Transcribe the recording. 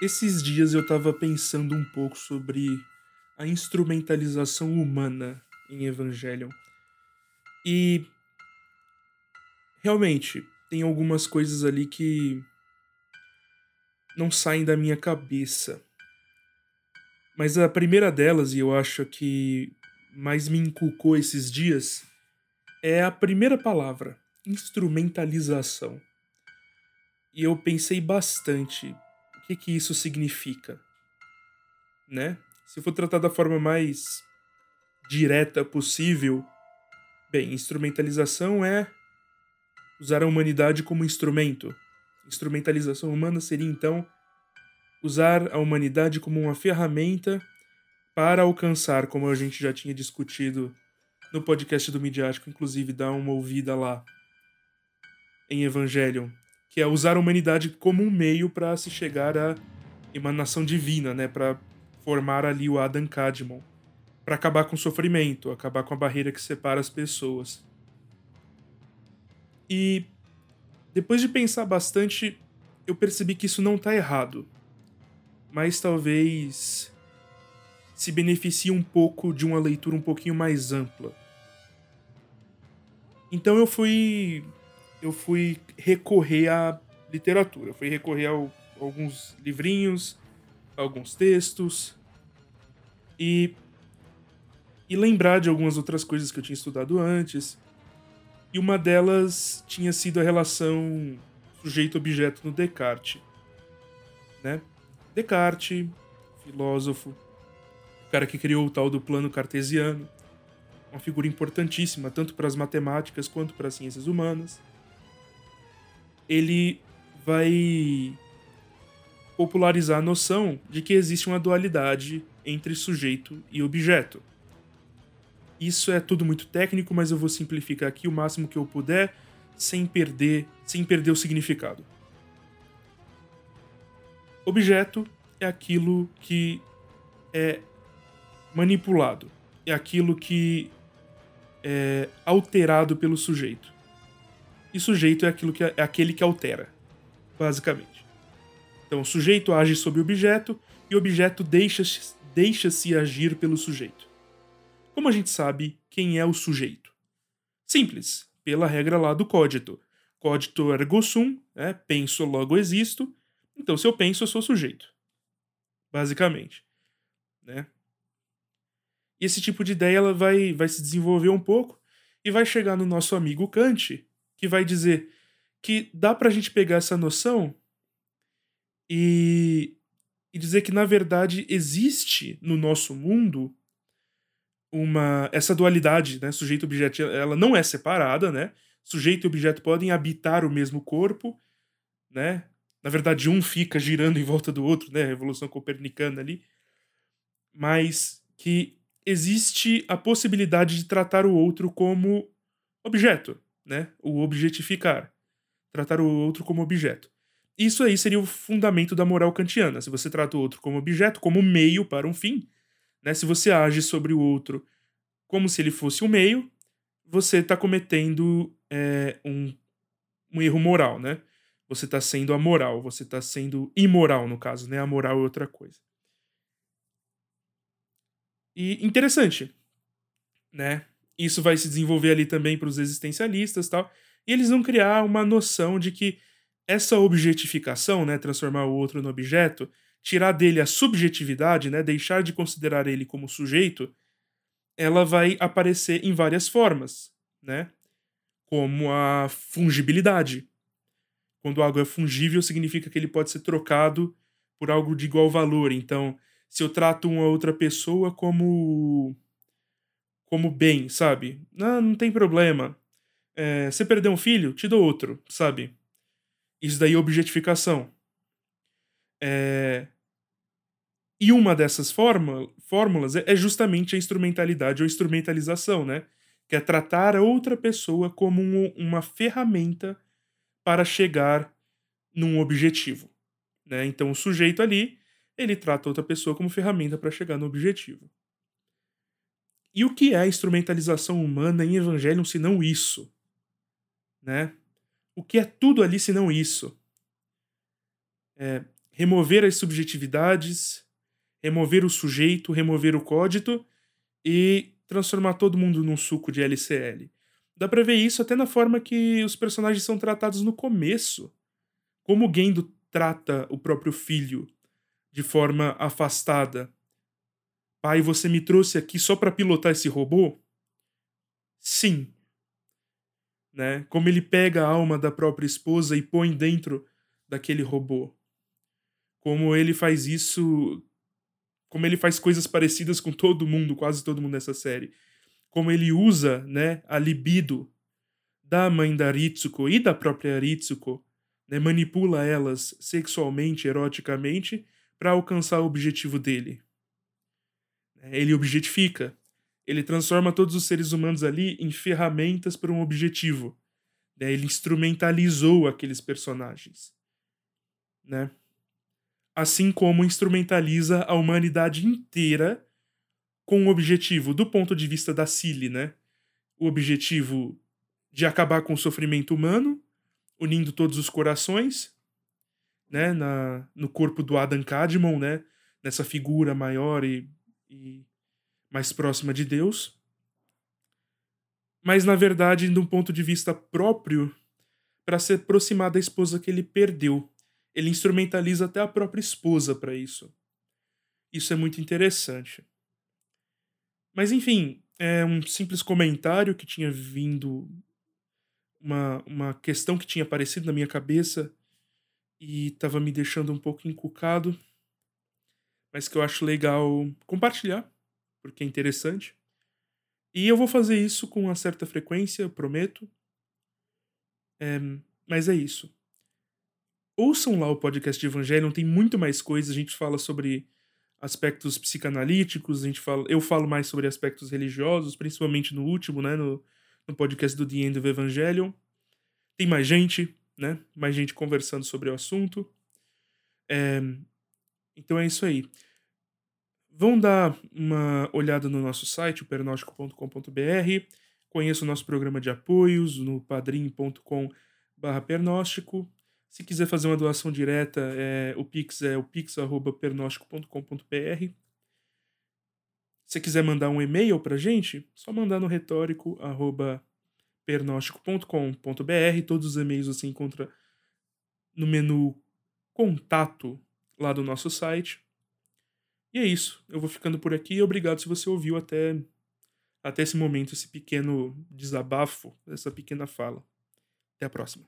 Esses dias eu tava pensando um pouco sobre a instrumentalização humana em Evangelion. E realmente tem algumas coisas ali que não saem da minha cabeça. Mas a primeira delas, e eu acho que mais me inculcou esses dias, é a primeira palavra, instrumentalização. E eu pensei bastante que, que isso significa, né? Se for tratar da forma mais direta possível, bem, instrumentalização é usar a humanidade como instrumento. Instrumentalização humana seria então usar a humanidade como uma ferramenta para alcançar, como a gente já tinha discutido no podcast do Midiático, inclusive dá uma ouvida lá em Evangelion, que é usar a humanidade como um meio para se chegar à emanação divina, né, para formar ali o Adam Kadmon, para acabar com o sofrimento, acabar com a barreira que separa as pessoas. E depois de pensar bastante, eu percebi que isso não está errado, mas talvez se beneficie um pouco de uma leitura um pouquinho mais ampla. Então eu fui eu fui recorrer à literatura, fui recorrer a alguns livrinhos, alguns textos e e lembrar de algumas outras coisas que eu tinha estudado antes. E uma delas tinha sido a relação sujeito-objeto no Descartes, né? Descartes, filósofo, o cara que criou o tal do plano cartesiano, uma figura importantíssima tanto para as matemáticas quanto para as ciências humanas ele vai popularizar a noção de que existe uma dualidade entre sujeito e objeto. Isso é tudo muito técnico, mas eu vou simplificar aqui o máximo que eu puder, sem perder, sem perder o significado. Objeto é aquilo que é manipulado, é aquilo que é alterado pelo sujeito. E sujeito é, aquilo que, é aquele que altera, basicamente. Então, o sujeito age sobre o objeto e o objeto deixa-se deixa agir pelo sujeito. Como a gente sabe quem é o sujeito? Simples, pela regra lá do códito. Códito ergo sum, né? penso logo existo. Então, se eu penso, eu sou sujeito. Basicamente. Né? Esse tipo de ideia ela vai, vai se desenvolver um pouco e vai chegar no nosso amigo Kant, que vai dizer que dá para a gente pegar essa noção e, e dizer que, na verdade, existe no nosso mundo uma essa dualidade, né? Sujeito e objeto, ela não é separada, né? Sujeito e objeto podem habitar o mesmo corpo, né? Na verdade, um fica girando em volta do outro, né? Revolução copernicana ali. Mas que existe a possibilidade de tratar o outro como objeto, né? O objetificar, tratar o outro como objeto. Isso aí seria o fundamento da moral kantiana. Se você trata o outro como objeto, como meio para um fim, né? Se você age sobre o outro como se ele fosse um meio, você está cometendo é, um, um erro moral, né? Você está sendo amoral, você está sendo imoral, no caso, né? A moral é outra coisa. E interessante, né? Isso vai se desenvolver ali também para os existencialistas tal. E eles vão criar uma noção de que essa objetificação, né, transformar o outro no objeto, tirar dele a subjetividade, né, deixar de considerar ele como sujeito, ela vai aparecer em várias formas, né? Como a fungibilidade. Quando algo é fungível, significa que ele pode ser trocado por algo de igual valor. Então, se eu trato uma outra pessoa como como bem, sabe? Ah, não tem problema. É, você perdeu um filho? Te dou outro, sabe? Isso daí é objetificação. É... E uma dessas fórmulas é justamente a instrumentalidade ou instrumentalização, né? Que é tratar a outra pessoa como um, uma ferramenta para chegar num objetivo. Né? Então o sujeito ali, ele trata outra pessoa como ferramenta para chegar no objetivo. E o que é a instrumentalização humana em Evangelion se não isso? Né? O que é tudo ali se não isso? É, remover as subjetividades, remover o sujeito, remover o códito e transformar todo mundo num suco de LCL. Dá pra ver isso até na forma que os personagens são tratados no começo. Como Gendo trata o próprio filho de forma afastada. Pai, você me trouxe aqui só para pilotar esse robô? Sim. Né? Como ele pega a alma da própria esposa e põe dentro daquele robô. Como ele faz isso. Como ele faz coisas parecidas com todo mundo, quase todo mundo nessa série. Como ele usa né, a libido da mãe da Ritsuko e da própria Ritsuko, né, manipula elas sexualmente, eroticamente, para alcançar o objetivo dele. Ele objetifica. Ele transforma todos os seres humanos ali em ferramentas para um objetivo. Ele instrumentalizou aqueles personagens. Né? Assim como instrumentaliza a humanidade inteira com o objetivo, do ponto de vista da Cilly, né? O objetivo de acabar com o sofrimento humano, unindo todos os corações, né? Na, no corpo do Adam Cadmon, né? Nessa figura maior e e mais próxima de Deus. Mas, na verdade, de um ponto de vista próprio, para se aproximar da esposa que ele perdeu. Ele instrumentaliza até a própria esposa para isso. Isso é muito interessante. Mas, enfim, é um simples comentário que tinha vindo. Uma, uma questão que tinha aparecido na minha cabeça e estava me deixando um pouco encucado mas que eu acho legal compartilhar, porque é interessante. E eu vou fazer isso com uma certa frequência, prometo. É, mas é isso. Ouçam lá o podcast de Evangelho, tem muito mais coisas. A gente fala sobre aspectos psicanalíticos, a gente fala, eu falo mais sobre aspectos religiosos, principalmente no último, né, no, no podcast do The End of Evangelion. Tem mais gente, né, mais gente conversando sobre o assunto. É, então é isso aí. Vão dar uma olhada no nosso site, pernóstico.com.br. Conheça o nosso programa de apoios no padrim.com.br pernóstico. Se quiser fazer uma doação direta, é, o Pix é o pix.pernóstico.com.br. Se quiser mandar um e-mail pra gente, só mandar no retórico.pernóstico.com.br. Todos os e-mails você encontra no menu contato lá do nosso site. E é isso. Eu vou ficando por aqui. Obrigado se você ouviu até, até esse momento, esse pequeno desabafo, essa pequena fala. Até a próxima.